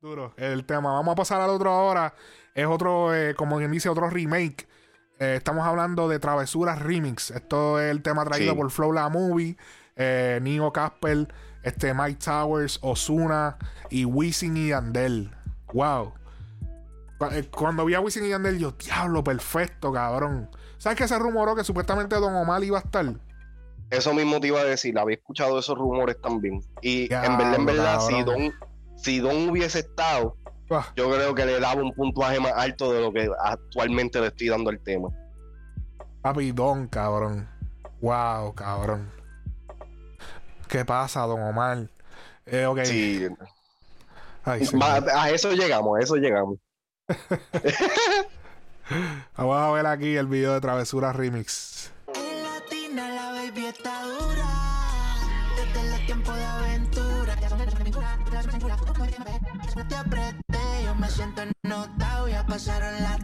Duro. El tema. Vamos a pasar al otro ahora. Es otro, eh, como quien dice, otro remake. Eh, estamos hablando de Travesuras Remix. Esto es el tema traído Sí. por Flow La Movie, eh, Neo Casper, este Mike Towers, Osuna y Wisin y Yandel. Wow. Eh, Cuando vi a Wisin y Yandel, yo, diablo, perfecto, cabrón. ¿Sabes que se rumoró que supuestamente Don Omar iba a estar? Eso mismo te iba a decir, había escuchado esos rumores también. Y Ya, en verdad, en verdad, si cabrón. Don, si Don hubiese estado, Ah, yo creo que le daba un puntuaje más alto de lo que actualmente le estoy dando al tema. papi, Don, cabrón. Wow, cabrón. ¿Qué pasa, Don Omar? Eh, ok. Sí, Ay, sí. a eso llegamos, a eso llegamos. Vamos a ver aquí el video de Travesura Remix. En latina la baby está Te apreté, yo me siento ennotado. Ya pasaron las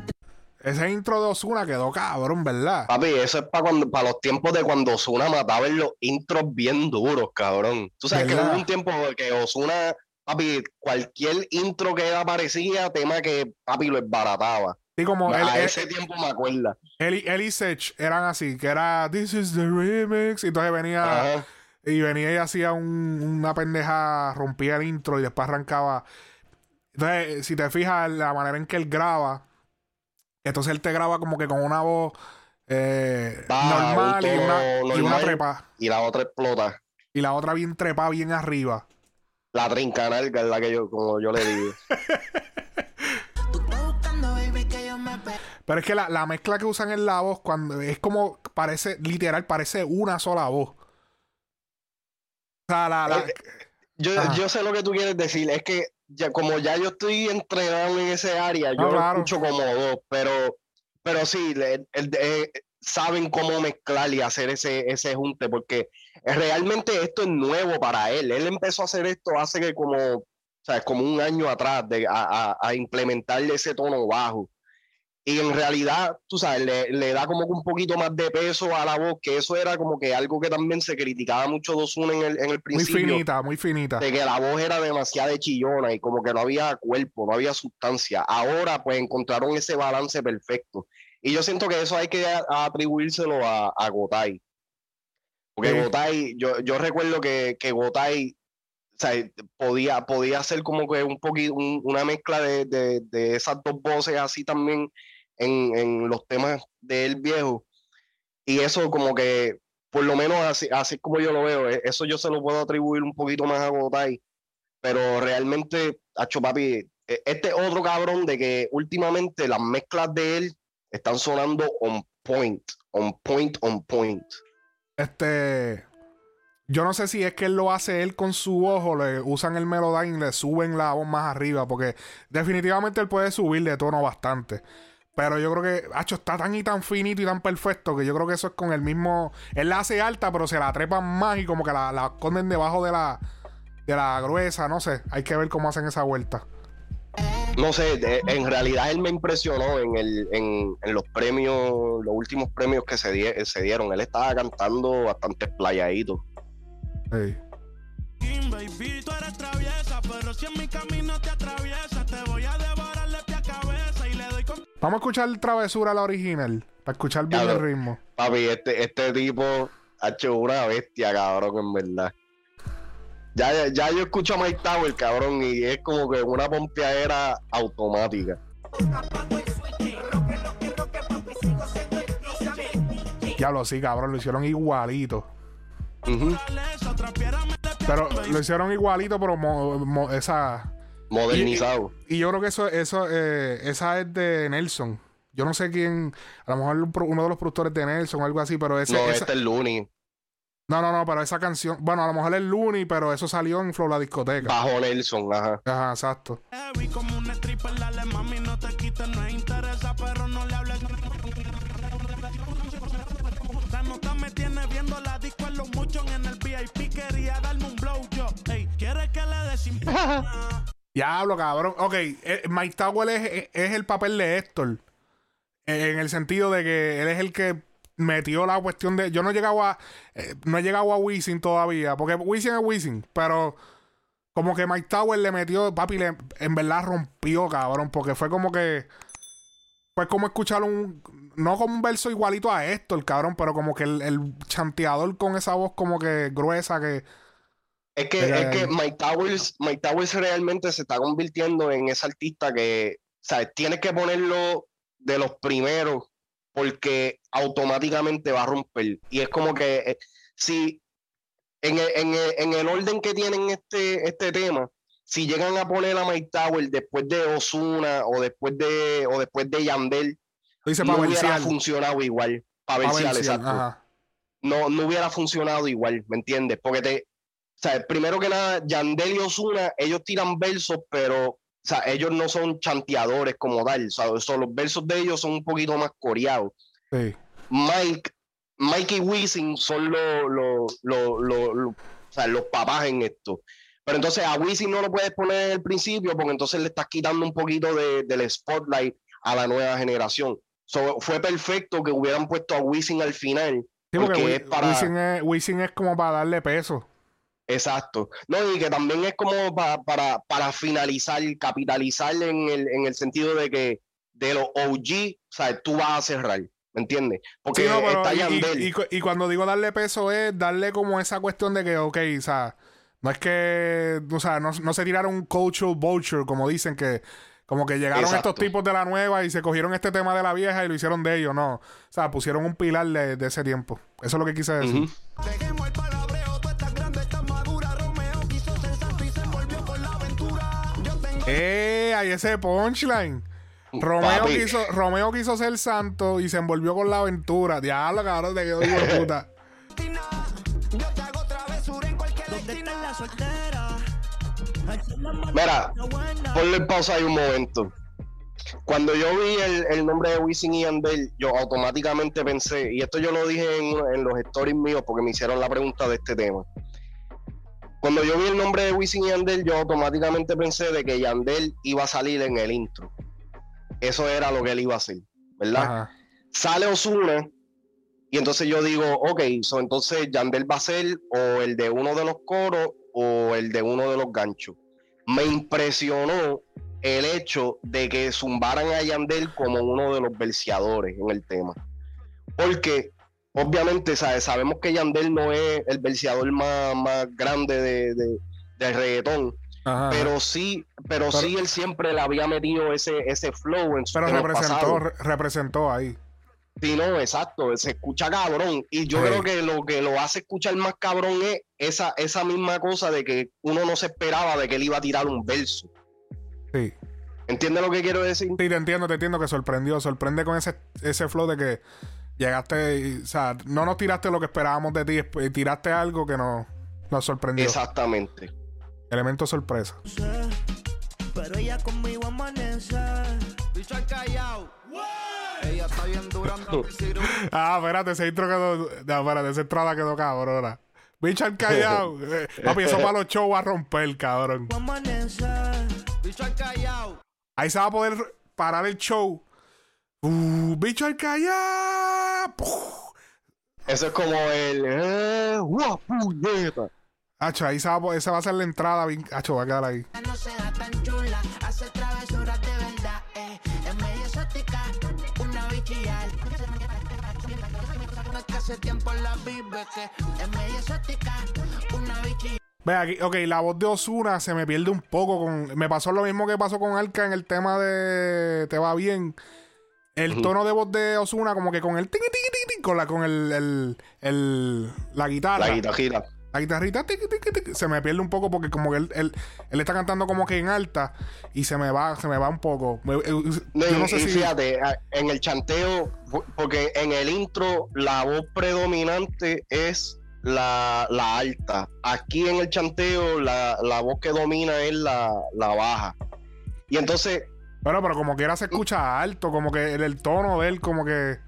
Ese intro de Osuna quedó cabrón, ¿verdad? Papi, eso es para cuando, para los tiempos de cuando Osuna mataba en los intros bien duros, cabrón. Tú sabes que hubo un tiempo que Osuna, papi, cualquier intro que aparecía, tema que papi lo esbarataba. Y como a él- ese tiempo me acuerda. él y- él y Sech eran así, que era This is the remix. Y entonces venía Ajá. y venía y hacía un- una pendeja, rompía el intro y después arrancaba. Entonces, si te fijas la manera en que él graba, entonces él te graba como que con una voz eh, normal, y una, y trepa. Y la otra explota. Y la otra bien trepa, bien arriba. La trinca nalga es la que yo, como yo le digo. Pero es que la, la mezcla que usan en la voz, cuando es como parece, literal, parece una sola voz. O sea, la, la- Eh, Yo, yo sé lo que tú quieres decir. Es que ya, como ya yo estoy entrenado en ese área, yo No, lo claro. escucho como dos, pero, pero sí, le- el- eh, saben cómo mezclar y hacer ese, ese junte, porque realmente esto es nuevo para él. Él empezó a hacer esto hace que como, o sea, como un año atrás, de, a, a, a implementarle ese tono bajo. Y en realidad, tú sabes, le, le da como que un poquito más de peso a la voz, que eso era como que algo que también se criticaba mucho de Ozuna en el, en el muy principio finita, muy finita. de que la voz era demasiado chillona y como que no había cuerpo, no había sustancia. Ahora pues encontraron ese balance perfecto. Y yo siento que eso hay que a- atribuírselo a, a Gotay. Porque Sí. Gotay, yo, yo recuerdo que, que Gotay o sea, podía, podía hacer como que un poquito un- una mezcla de, de- de esas dos voces así también en, en los temas de él viejo. Y eso como que, por lo menos así, así como yo lo veo, eh, eso yo se lo puedo atribuir un poquito más a Gotay. Pero realmente, Hacho Papi, eh, este otro cabrón de que últimamente las mezclas de él están sonando on point, on point, on point. Este. Yo no sé si es que él lo hace él con su voz o le usan el Melodyne y le suben la voz más arriba. Porque definitivamente él puede subir de tono bastante. Pero yo creo que, Hacho, está tan y tan finito y tan perfecto que yo creo que eso es con el mismo. Él la hace alta, pero se la trepan más y como que la, la esconden debajo de la, de la gruesa. No sé. Hay que ver cómo hacen esa vuelta. No sé, de- en realidad él me impresionó en, el, en, en los premios, los últimos premios que se, die- se dieron. Él estaba cantando bastante. King, baby, tú eres traviesa, pero si en mi camino te atraviesa, Vamos a escuchar Travesura, la original. Para escuchar bien el ritmo. Papi, este, este tipo ha hecho una bestia, cabrón, en verdad. Ya, ya, ya yo escucho a Mike Tower, cabrón, y es como que una pompeadera automática. Diablo, sí, cabrón. Lo hicieron igualito. Le Pero lo hicieron igualito, pero mo- mo- esa. Modernizado. Y yo creo que eso, eso, eh, esa es de Nelson. Yo no sé quién, a lo mejor uno de los productores de Nelson o algo así, pero ese, no, esa- este es Looney. no, no, no, pero esa canción, bueno, a lo mejor es Looney, pero eso salió en Flow la discoteca. Bajo Nelson, ajá. Ajá, exacto. heavy como un stripper, dale mami, no te quites, no interesa, pero no le hables. La nota me tiene viendo la disco en los muchos en el VIP, quería darme un blow yo. Ey, ¿quieres que le Diablo, cabrón. Ok, eh, Mike Tower es, es el papel de Héctor. Eh, En el sentido de que él es el que metió la cuestión de. Yo no he llegado a. eh, no he llegado a Wisin todavía. Porque Wisin es Wisin. Pero como que Mike Tower le metió, papi, le, en verdad rompió, cabrón, porque fue como que. Fue como escuchar un. No como un verso igualito a el cabrón, pero como que el, el chanteador con esa voz como que gruesa que. Es que, Era es que. Mike Towers, Mike Towers realmente se está convirtiendo en ese artista que, ¿sabes? Tienes que ponerlo de los primeros porque automáticamente va a romper. Y es como que eh, si en el, en el- en el orden que tienen este, este tema, si llegan a poner a Mike Towers después de Osuna o después de, o después de Yandel, no hubiera funcionado igual. Para pa' versear, versear, exacto ajá. no, no hubiera funcionado igual, ¿me entiendes? Porque te, o sea, primero que nada, Yandel y Osuna, ellos tiran versos, pero, o sea, ellos no son chanteadores como tal, o sea, so- los versos de ellos son un poquito más coreados. Sí. Mike, Mike y Wisin son los, los, los, los- los- o sea, los papás en esto. Pero entonces a Wisin no lo puedes poner en el principio porque entonces le estás quitando un poquito de- del spotlight a la nueva generación. So, fue perfecto que hubieran puesto a Wisin al final. Sí, porque Porque Wi- es para- Wisin, es, Wisin es como para darle peso. Exacto. No, y que también es como pa- para, para finalizar, capitalizar en el, en el sentido de que de los OG, o sea, tú vas a cerrar, ¿me entiendes? Porque Sí, no, pero está y- y, Yandel. y cu- y cuando digo darle peso es darle como esa cuestión de que, ok, o sea, no es que, o sea, no, no se tiraron un cultural vulture, como dicen que, como que llegaron Exacto. estos tipos de la nueva y se cogieron este tema de la vieja y lo hicieron de ellos, no. O sea, pusieron un pilar de, de ese tiempo. Eso es lo que quise decir. ¡Eh! Ahí ese punchline. Romeo Papi. quiso, Romeo quiso ser santo y se envolvió con la aventura. Diablo, cabrón, te quedó hijo de puta. Mira, ponle pausa ahí un momento. Cuando yo vi el, el nombre de Wisin y Yandel, yo automáticamente pensé, y esto yo lo dije en, en los stories míos porque me hicieron la pregunta de este tema. Cuando yo vi el nombre de Wisin y Yandel, yo automáticamente pensé de que Yandel iba a salir en el intro. Eso era lo que él iba a hacer, ¿verdad? Ajá. sale Osuna y entonces yo digo, ok, so entonces Yandel va a ser o el de uno de los coros o el de uno de los ganchos. Me impresionó el hecho de que zumbaran a Yandel como uno de los verseadores en el tema. Porque obviamente ¿sabes? sabemos que Yandel no es el verseador más, más grande de, de- del reggaetón, Ajá. pero sí, pero, Pero- sí él siempre le había metido ese, ese flow en su Pero representó, re- representó ahí. Sí, no, exacto, se escucha cabrón. Y yo Sí. creo que lo que lo hace escuchar más cabrón es esa, esa misma cosa de que uno no se esperaba de que él iba a tirar un verso. Sí. ¿Entiendes lo que quiero decir? Sí, te entiendo, te entiendo que sorprendió. Sorprende con ese, ese flow de que llegaste, y, o sea, no nos tiraste lo que esperábamos de ti, tiraste algo que nos, nos sorprendió. Exactamente. Elemento sorpresa. pero ella conmigo amanece. Bicho al callao. Ella está bien durando Ah, espérate, ese intro quedó. No, espérate, esa entrada quedó cabrona. Bicho al callao. Eh, Papi, eso para los shows va a romper, cabrón. Amanece. Bicho al callao. Ahí se va a poder parar el show. Uh, bicho al callao. Puf. Eso es como el. Eh, ¡guau, puñeta! Hacho, ahí se va, a po- esa va a ser la entrada. bien- Hacho, va a quedar ahí. No se da tan chula, hace travesuras de verdad, eh. Es medio exótica, una bichillar. No es que hace tiempo la vive, que es medio exótica, una bichillar. Ve aquí, ok, la voz de Osuna se me pierde un poco con. Me pasó lo mismo que pasó con Arca en el tema de Te va bien. El tono de voz de Osuna, como que con el tiqui, tiqui, tiqui, con la, con el, el, el- la guitarra. La guitarra. La guitarrita tiqui, tiqui, tiqui, se me pierde un poco porque como que él, él, él está cantando como que en alta y se me va, se me va un poco. Me- eh, No, yo no sé si. fíjate, en el chanteo, porque en el intro la voz predominante es la, la alta. Aquí en el chanteo la, la voz que domina es la, la baja. Y entonces, Bueno, pero como quiera se escucha alto, como que el, el tono de él, como que.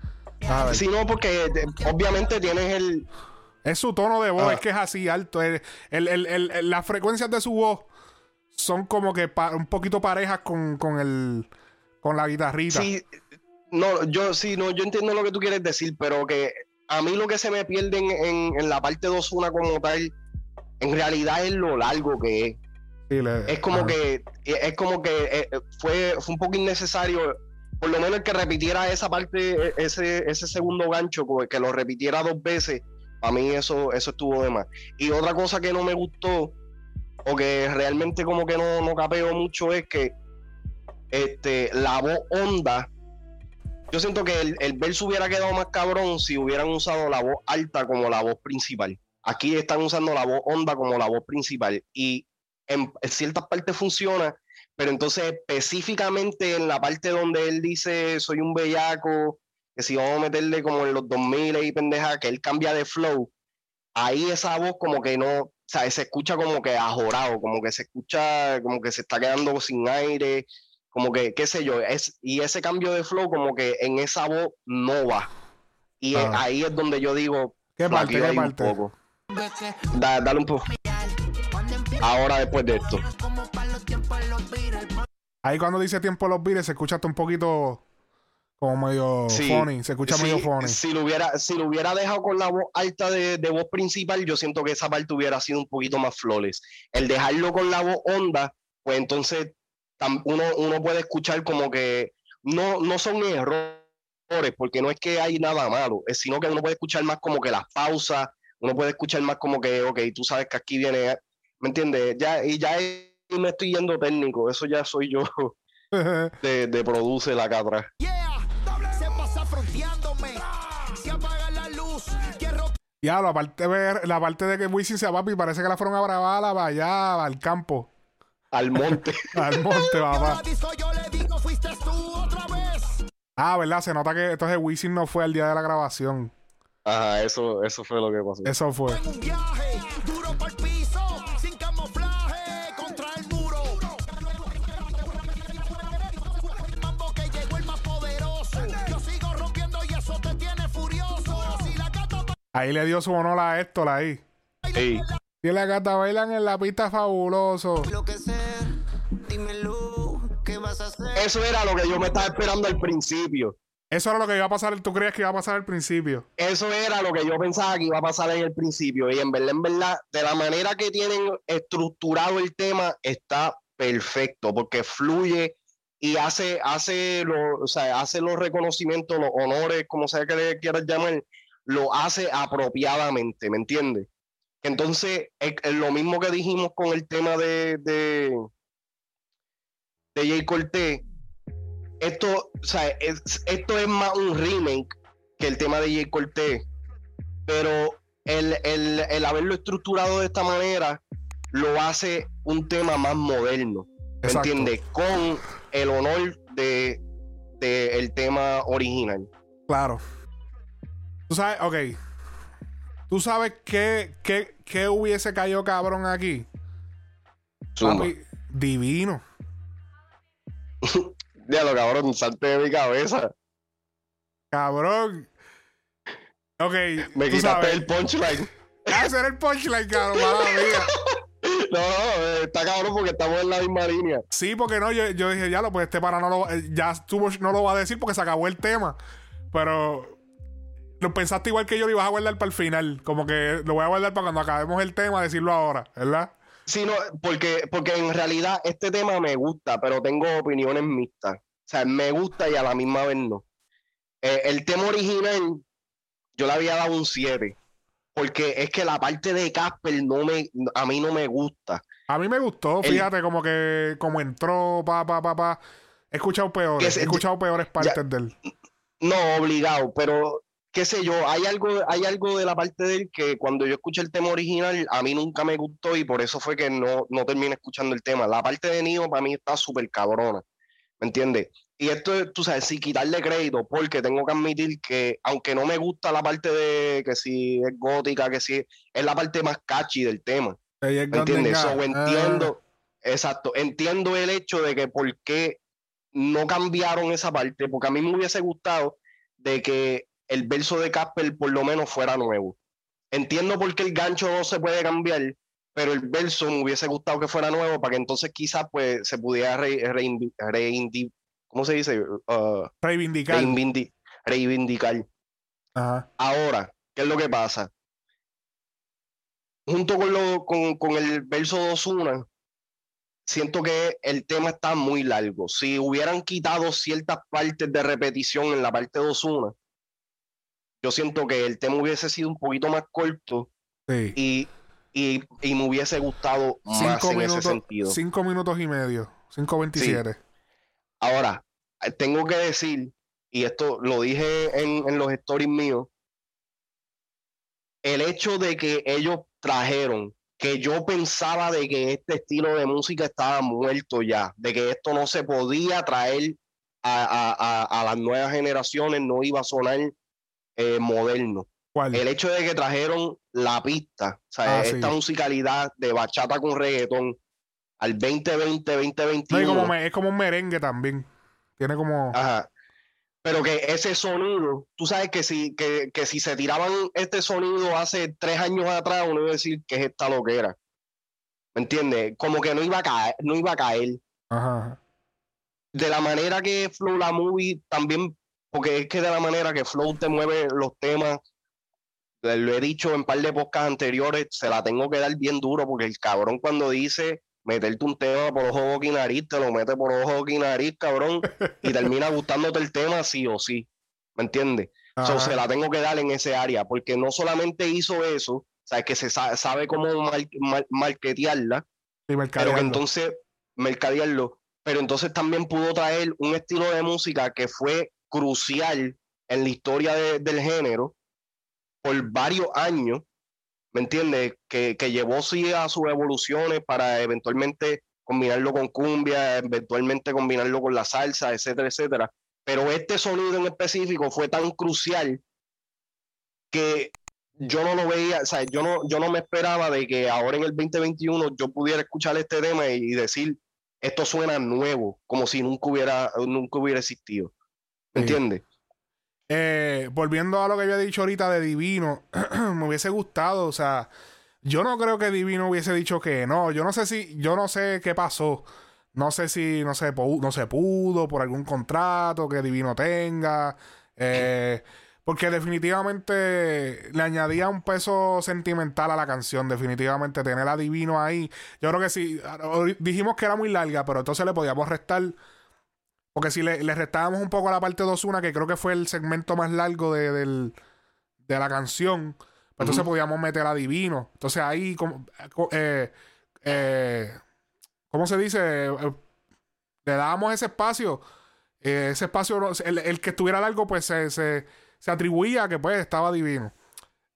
si no, porque de- obviamente tienes el, Es su tono de voz, Ah. es que es así alto. El- el- las frecuencias de su voz son como que pa- un poquito parejas con, con el con la guitarrita. Sí, no, yo sí, no, yo entiendo lo que tú quieres decir, pero que a mí lo que se me pierde en, en- en la parte 2 una como tal, en realidad es lo largo que es. Sí, le- Es como que, es como que eh, eh, fue, fue un poco innecesario, por lo menos el que repitiera esa parte, eh, ese, ese segundo gancho, que lo repitiera dos veces, a mí eso, eso estuvo de más. Y otra cosa que no me gustó, o que realmente como que no, no capeo mucho, es que este, la voz honda, yo siento que el, el verso hubiera quedado más cabrón si hubieran usado la voz alta como la voz principal. Aquí están usando la voz honda como la voz principal. Y en, en ciertas partes funciona, pero entonces específicamente en la parte donde él dice soy un bellaco, que si vamos a meterle como en los 2000 y pendeja, que él cambia de flow, ahí esa voz como que no, o sea, se escucha como que ajorado, como que se escucha como que se está quedando sin aire, como que, qué sé yo, es, y ese cambio de flow como que en esa voz no va. Y es- Ah. ahí es donde yo digo, ¿Qué parte? ¿Qué un poco. Da- dale un poco. Ahora después de esto. Ahí cuando dice tiempo los Beatles se escucha hasta un poquito como medio Sí. funny. Se escucha Sí, medio funny. Si lo hubiera, si lo hubiera dejado con la voz alta de, de voz principal, yo siento que esa parte hubiera sido un poquito más flores. El dejarlo con la voz honda, pues entonces tam- uno, uno puede escuchar como que no, no son errores, porque no es que hay nada malo, sino que uno puede escuchar más como que las pausas, uno puede escuchar más como que, ok, tú sabes que aquí viene, ¿me entiendes? Ya, y ya ahí me estoy yendo técnico, eso ya soy yo de, de produce la acá atrás. Yeah, se pasa fronteándome. Se apaga la luz. Quiero Ya, la parte, de ver, la parte de que Wisin sea papi parece que la fueron a grabar a- allá al campo, Al monte. al monte, papá. Ah, ¿verdad? Se nota que entonces Wisin no fue al día de la grabación. Ajá, eso, eso fue lo que pasó. Eso fue. En un viaje, Ahí le dio su honor a Héctor ahí. Ey, Y la gata bailan en la pista fabuloso. Lo que sé, dímelo, ¿qué vas a hacer? Eso era lo que yo me estaba esperando al principio. Eso era lo que iba a pasar. ¿Tú creías que iba a pasar al principio? Eso era lo que yo pensaba que iba a pasar en el principio. Y en verdad, en verdad, de la manera que tienen estructurado el tema, está perfecto, porque fluye y hace, hace, lo, o sea, hace los reconocimientos, los honores, como sea que le quieras llamar, lo hace apropiadamente, ¿me entiendes? Entonces, es, es lo mismo que dijimos con el tema de, de, de Jay Cortés. Esto, o sea, es- esto es más un remake que el tema de Jay Cortés, pero el, el, el haberlo estructurado de esta manera lo hace un tema más moderno, ¿me entiendes? Con el honor de, de el tema original. Claro. Tú sabes, ok. Tú sabes qué, qué, qué hubiese caído cabrón aquí. Papi, divino. Ya lo cabrón, salte de mi cabeza. Cabrón. Ok. Me tú quitaste sabes. el punchline. Ah, ese era el punchline, cabrón. mala mía. No, no, eh, está cabrón porque estamos en la misma línea. Sí, porque no, yo, yo dije, ya lo, pues este para no lo, eh, ya estuvo, no lo va a decir porque se acabó el tema. Pero lo pensaste igual que yo lo ibas a guardar para el final. Como que lo voy a guardar para cuando acabemos el tema, decirlo ahora, ¿verdad? Sí, no, porque, porque en realidad este tema me gusta, pero tengo opiniones mixtas. O sea, me gusta y a la misma vez no. Eh, el tema original, yo le había dado un 7. Porque es que la parte de Casper no me, a mí no me gusta. A mí me gustó, El- fíjate, como que como entró, pa, pa, pa, pa. He escuchado peores, se- he escuchado peores partes de él. No, obligado, pero qué sé yo, hay algo, hay algo de la parte de él que cuando yo escuché el tema original, a mí nunca me gustó y por eso fue que no, no terminé escuchando el tema. La parte de Nio para mí está súper cabrona, ¿me entiendes? Y esto, es, tú sabes, sin quitarle crédito, porque tengo que admitir que, aunque no me gusta la parte de que si es gótica, que si es la parte más catchy del tema, ¿me entiendes? So, entiendo, exacto, entiendo el hecho de que por qué no cambiaron esa parte, porque a mí me hubiese gustado de que el verso de Casper por lo menos fuera nuevo. Entiendo por qué el gancho no se puede cambiar, pero el verso me hubiese gustado que fuera nuevo para que entonces quizás pues se pudiera re- reindi- reindi- ¿cómo se dice? Uh, reivindicar. reivindi- reivindicar. Ajá. Ahora, ¿qué es lo que pasa? Junto con, lo, con, con el verso de Ozuna, siento que el tema está muy largo. Si hubieran quitado ciertas partes de repetición en la parte 2-1, yo siento que el tema hubiese sido un poquito más corto Sí. y, y, y me hubiese gustado más en ese sentido. cinco minutos y medio. 5.27. Ahora, eh, tengo que decir, y esto lo dije en, en los stories míos, el hecho de que ellos trajeron, que yo pensaba de que este estilo de música estaba muerto ya, de que esto no se podía traer a, a- a- a las nuevas generaciones, no iba a sonar eh, moderno. ¿Cuál? El hecho de que trajeron la pista, o sea, Ah, sí. esta musicalidad de bachata con reggaetón al 2020, No, 2021. y como me- es como un merengue también. Tiene como. Ajá. Pero que ese sonido, tú sabes que si, que, que si se tiraban este sonido hace tres años atrás, uno iba a decir que es esta loquera. ¿Me entiendes? Como que no iba a caer, no iba a caer. Ajá. De la manera que Flow la movie también, porque es que de la manera que Flow te mueve los temas, lo he dicho en un par de podcasts anteriores, se la tengo que dar bien duro, porque el cabrón cuando dice meterte un tema por ojo, boca y nariz, te lo mete por ojo, boca y nariz, cabrón, y termina gustándote el tema sí o sí. ¿Me entiendes? So, se la tengo que dar en ese área, porque no solamente hizo eso, o sea, que se sa- sabe cómo mar- mar- marketearla, Sí, pero que entonces mercadearlo, pero entonces también pudo traer un estilo de música que fue crucial en la historia de- del género por varios años, ¿me entiendes? Que, que llevó sí a sus evoluciones para eventualmente combinarlo con cumbia, eventualmente combinarlo con la salsa, etcétera, etcétera. Pero este sonido en específico fue tan crucial que yo no lo veía, o sea, yo no, yo no me esperaba de que ahora en el 2021 yo pudiera escuchar este tema y decir, esto suena nuevo, como si nunca hubiera, nunca hubiera existido. ¿Me Sí. entiendes? Eh, volviendo a lo que había dicho ahorita de Divino, me hubiese gustado, o sea, yo no creo que Divino hubiese dicho que no, yo no sé si, yo no sé qué pasó, no sé si no se, no se pudo por algún contrato que Divino tenga, eh, porque definitivamente le añadía un peso sentimental a la canción, definitivamente tener a Divino ahí, yo creo que sí, dijimos que era muy larga, pero entonces le podíamos restar porque si le, le restábamos un poco a la parte 2-1, que creo que fue el segmento más largo de, del- de la canción, pues entonces podíamos meter a Divino. Entonces ahí, como, eh, eh, ¿cómo se dice? Le dábamos ese espacio. eh, ese espacio, el, el que estuviera largo, pues se, se, se atribuía a que pues estaba divino.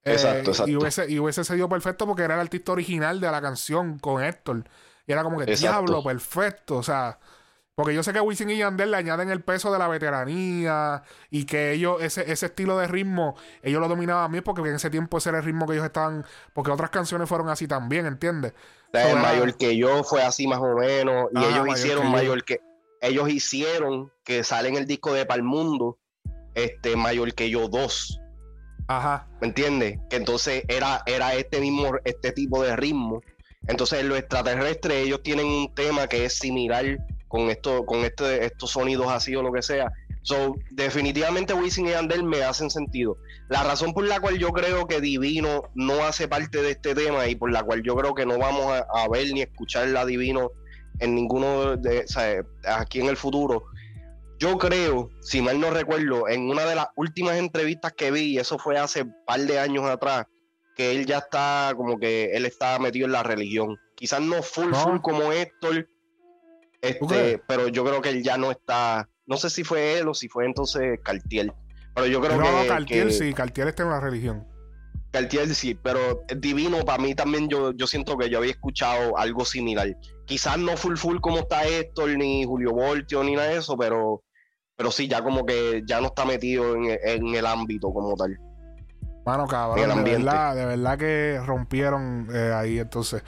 Eh, Exacto, exacto. Y hubiese, y hubiese sido perfecto porque era el artista original de la canción con Héctor. Y era como que Exacto. diablo, perfecto. O sea, porque yo sé que Wisin y Yandel le añaden el peso de la veteranía y que ellos, ese, ese estilo de ritmo, ellos lo dominaban bien porque en ese tiempo ese era el ritmo que ellos estaban, porque otras canciones fueron así también, ¿entiendes? O sea, So, el era- mayor que yo fue así más o menos y Ah, ellos mayor hicieron que mayor que ellos hicieron que sale en el disco de Palmundo este mayor que yo dos Ajá. ¿me entiendes? que entonces era era este mismo este tipo de ritmo entonces en los extraterrestres ellos tienen un tema que es similar con esto con este estos sonidos así o lo que sea so definitivamente Wisin y Yandel me hacen sentido la razón por la cual yo creo que Divino no hace parte de este tema y por la cual yo creo que no vamos a, a ver ni escuchar la Divino en ninguno de, o sea, aquí en el futuro. Yo creo, si mal no recuerdo, en una de las últimas entrevistas que vi, y eso fue hace un par de años atrás, que él ya está como que él está metido en la religión. Quizás no full No. full como Héctor, Este, pero yo creo que él ya no está, no sé si fue él o si fue entonces Cartier. Pero yo creo no, que, no, Cartier que- sí, Cartier está en la religión. Cartier sí, pero Divino para mí también yo, yo siento que yo había escuchado algo similar. Quizás no full full como está Héctor, ni Julio Voltio, ni nada de eso, pero, pero sí, ya como que ya no está metido en, en el ámbito como tal. Mano, cabrón, de verdad, de verdad que rompieron eh, ahí, entonces.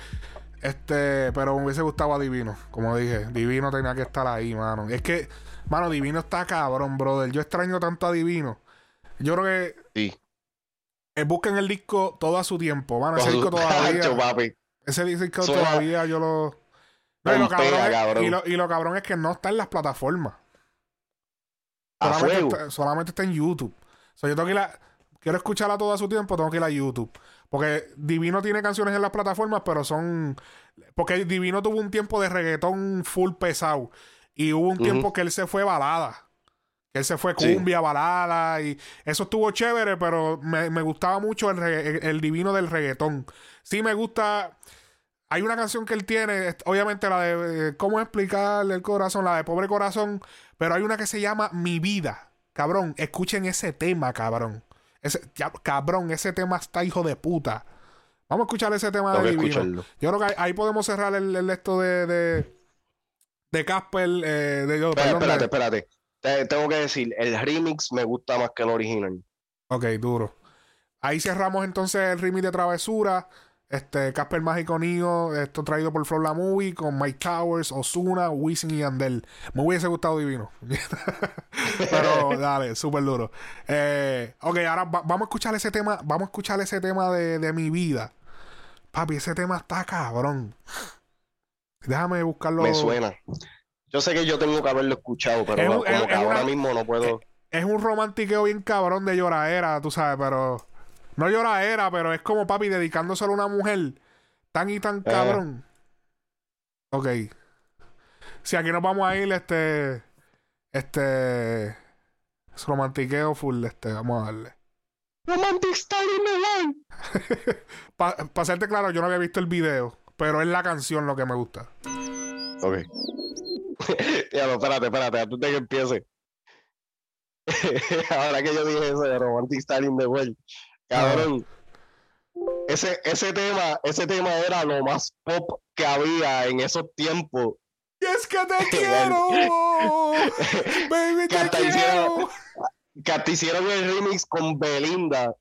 Este, pero me hubiese gustado a Divino, como dije. Divino tenía que estar ahí, mano. Es que, mano, Divino está cabrón, brother. Yo extraño tanto a Divino. Yo creo que Sí. eh, busquen el disco todo a su tiempo, mano. Ese disco todavía. papi. Ese disco Suena- todavía yo lo. No, y, lo cabrón es, cabrón. y, lo, y lo cabrón es que no está en las plataformas. A Solamente fuego. está, solamente está en YouTube. O sea, yo tengo que ir a- quiero escucharla todo a su tiempo, tengo que ir a YouTube. Porque Divino tiene canciones en las plataformas, pero son. Porque Divino tuvo un tiempo de reggaetón full pesado. Y hubo un tiempo que él se fue balada. Él se fue Sí. cumbia, balada. Y eso estuvo chévere, pero me, me gustaba mucho el, el- el divino del reggaetón. Sí me gusta. Hay una canción que él tiene, obviamente la de eh, ¿Cómo explicarle el corazón? La de Pobre Corazón, pero hay una que se llama Mi Vida. Cabrón, escuchen ese tema, cabrón. Ese, ya- cabrón, ese tema está hijo de puta. Vamos a escuchar ese tema Tengo de Divino. Yo creo que ahí, ahí podemos cerrar el, el esto de de, de Casper, eh, de de- espérate, espérate. Te- tengo que decir, el remix me gusta más que el original. Ok, duro. Ahí cerramos entonces el remix de Travesura. Este, Casper Mágico Neo, esto traído por Flow La Movie con Mike Towers, Osuna, Wisin y Andel. Me hubiese gustado divino. Pero dale, súper duro. Eh, ok, ahora va- vamos a escuchar ese tema. Vamos a escuchar ese tema de, de mi vida. Papi, ese tema está cabrón. Déjame buscarlo. Me suena. Yo sé que yo tengo que haberlo escuchado, pero Es un- no, como es- que es ahora una- mismo no puedo. Es un romantiqueo bien cabrón de lloradera, tú sabes, pero. No lloradera, pero es como papi dedicándoselo a una mujer tan y tan cabrón. Ok. Si aquí nos vamos a ir, este. Este. Es romantiqueo full, este. Vamos a darle. Romantic Style in. Para serte claro, yo no había visto el video, pero es la canción lo que me gusta. Ok. ya, no, espérate, espérate, antes de que empiece. Ahora que yo dije eso de Romantic Style in the World, cabrón. Ese, ese tema, ese tema era lo más pop que había en esos tiempos. ¡Y es que te quiero! ¡Baby, Que te hasta quiero! hicieron- Que hasta hicieron el remix con Belinda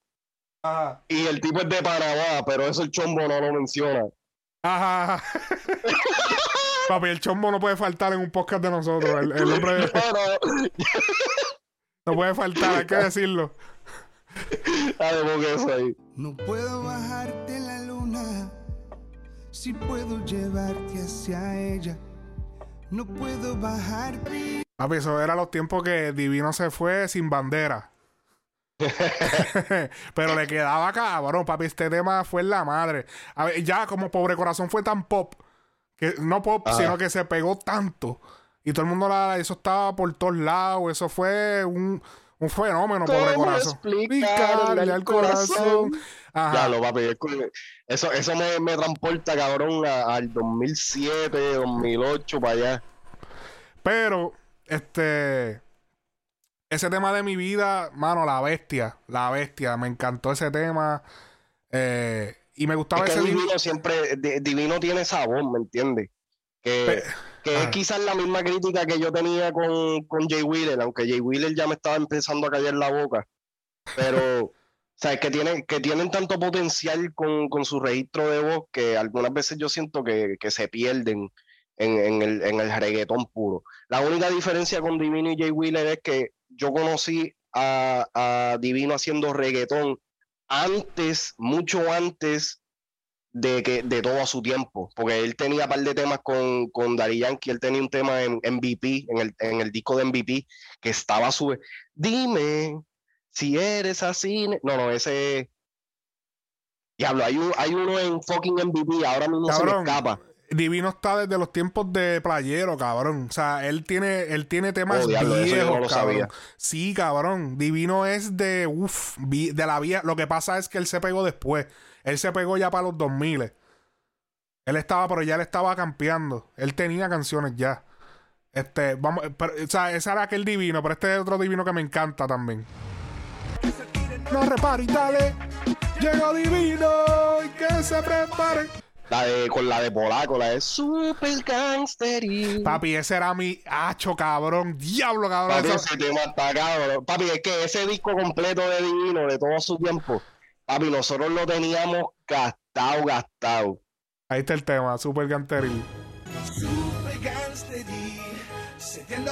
Ajá. y el tipo es de Panamá, pero eso el chombo no lo menciona. Ajá. Papi, el chombo no puede faltar en un podcast de nosotros. El, el hombre No, no, no puede faltar, hay que decirlo. Eso ahí. No puedo bajarte la luna, si puedo llevarte hacia ella. No puedo bajar. Papi, eso era los tiempos que Divino se fue sin bandera. Pero le quedaba cabrón, papi. Este tema fue en la madre. A ver, ya como Pobre Corazón fue tan pop, que no pop, Ajá. sino que se pegó tanto. Y todo el mundo, la, eso estaba por todos lados. Eso fue un, un fenómeno, Pobre ¿Cómo Corazón. al al corazón. Ajá. Ya lo papi, eso, eso me, me transporta, cabrón, a- al 2007, 2008, para allá. Pero, este. Ese tema de mi vida, mano, la bestia. La bestia. Me encantó ese tema. Eh, y me gustaba Es que ese. Divino siempre, Di- Divino tiene esa voz, ¿me entiendes? Que, Pe- que es ajá. quizás la misma crítica que yo tenía con, con Jay Wheeler, aunque Jay Wheeler ya me estaba empezando a callar la boca. Pero, sabes que tienen, que tienen tanto potencial con, con su registro de voz que algunas veces yo siento que, que se pierden en, en el, en el reggaetón puro. La única diferencia con Divino y Jay Wheeler es que yo conocí a, a Divino haciendo reggaetón antes, mucho antes de que de todo a su tiempo, porque él tenía un par de temas con, con Daddy Yankee, él tenía un tema en MVP, en el, en el disco de MVP, que estaba su... Dime si eres así... ne-". No, no, ese... Diablo, hay, un, hay uno en fucking MVP, ahora mismo se me escapa. Divino está desde los tiempos de playero, cabrón. O sea, él tiene, él tiene temas Oh, diablo, viejos, no cabrón. Sí, cabrón. Divino es de, uff, de la vía. Lo que pasa es que él se pegó después. Él se pegó ya para los 2000. Él estaba, pero ya él estaba campeando. Él tenía canciones ya. Este, vamos, pero, o sea, ese era aquel divino, pero este es otro divino que me encanta también. No repare y dale. Llegó divino y que se prepare. La de, con la de Polaco, la de Super Gangster. Papi, ese era mi hacho, cabrón. Diablo, cabrón. Papi, Eso- ese tema está cabrón. Papi, es que ese disco completo de Divino, de todo su tiempo, papi, nosotros lo teníamos gastado, gastado. Ahí está el tema, super canteril. Super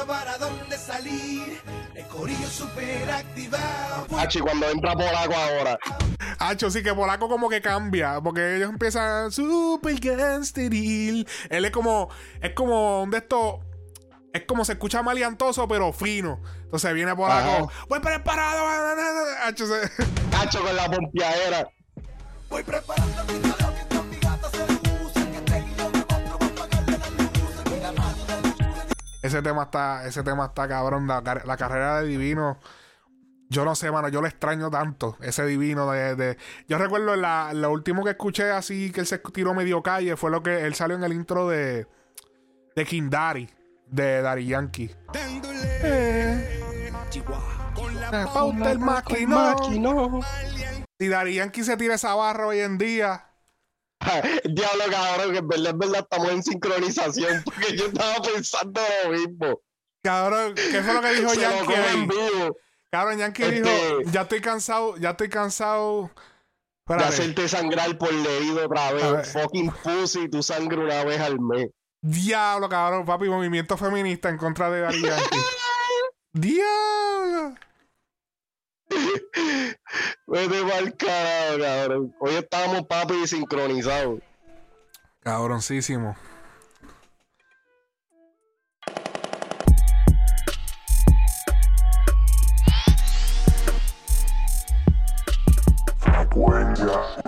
para dónde salir. El corillo super activado. Hachi, cuando entra Polaco ahora, Hacho, sí que Polaco como que cambia. Porque ellos empiezan super gangsteril. Él es como. Es como un de estos. Es como se escucha maleantoso, pero fino. Entonces viene por acá voy preparado. Hacho, con la pompeadera. Voy luces. Ese tema está, ese tema está cabrón. La, la carrera de Divino. Yo no sé, mano, yo lo extraño tanto. Ese divino de. de- Yo recuerdo la, lo último que escuché así que él se tiró medio calle fue lo que él salió en el intro de. de King Daddy, de Daddy Yankee. Con la pauta del maquinón. Si Daddy Yankee se tira esa barra hoy en día. Diablo, cabrón, que en verdad, en verdad estamos en sincronización. Porque yo estaba pensando lo mismo. Cabrón, ¿qué fue lo que dijo Se lo Yankee come en vivo. Cabrón, Yankee Este- dijo: Ya estoy cansado, ya estoy cansado. De Espérate. hacerte sangrar por leído otra vez. Fucking pussy, tu sangre una vez al mes. Diablo, cabrón, papi, movimiento feminista en contra de Yankee. Diablo. Vete mal carajo, cabrón. Hoy estábamos papi sincronizados. Cabroncísimo. Frecuencia